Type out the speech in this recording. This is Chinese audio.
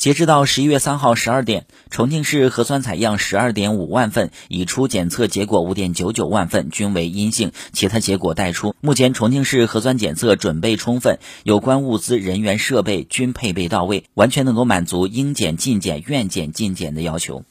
截止到十一月三号十二点，重庆市核酸采样十二点五万份，已出检测结果五点九九万份，均为阴性，其他结果待出。目前，重庆市核酸检测准备充分，有关物资、人员、设备均配备到位，完全能够满足应检尽检、愿检尽检的要求。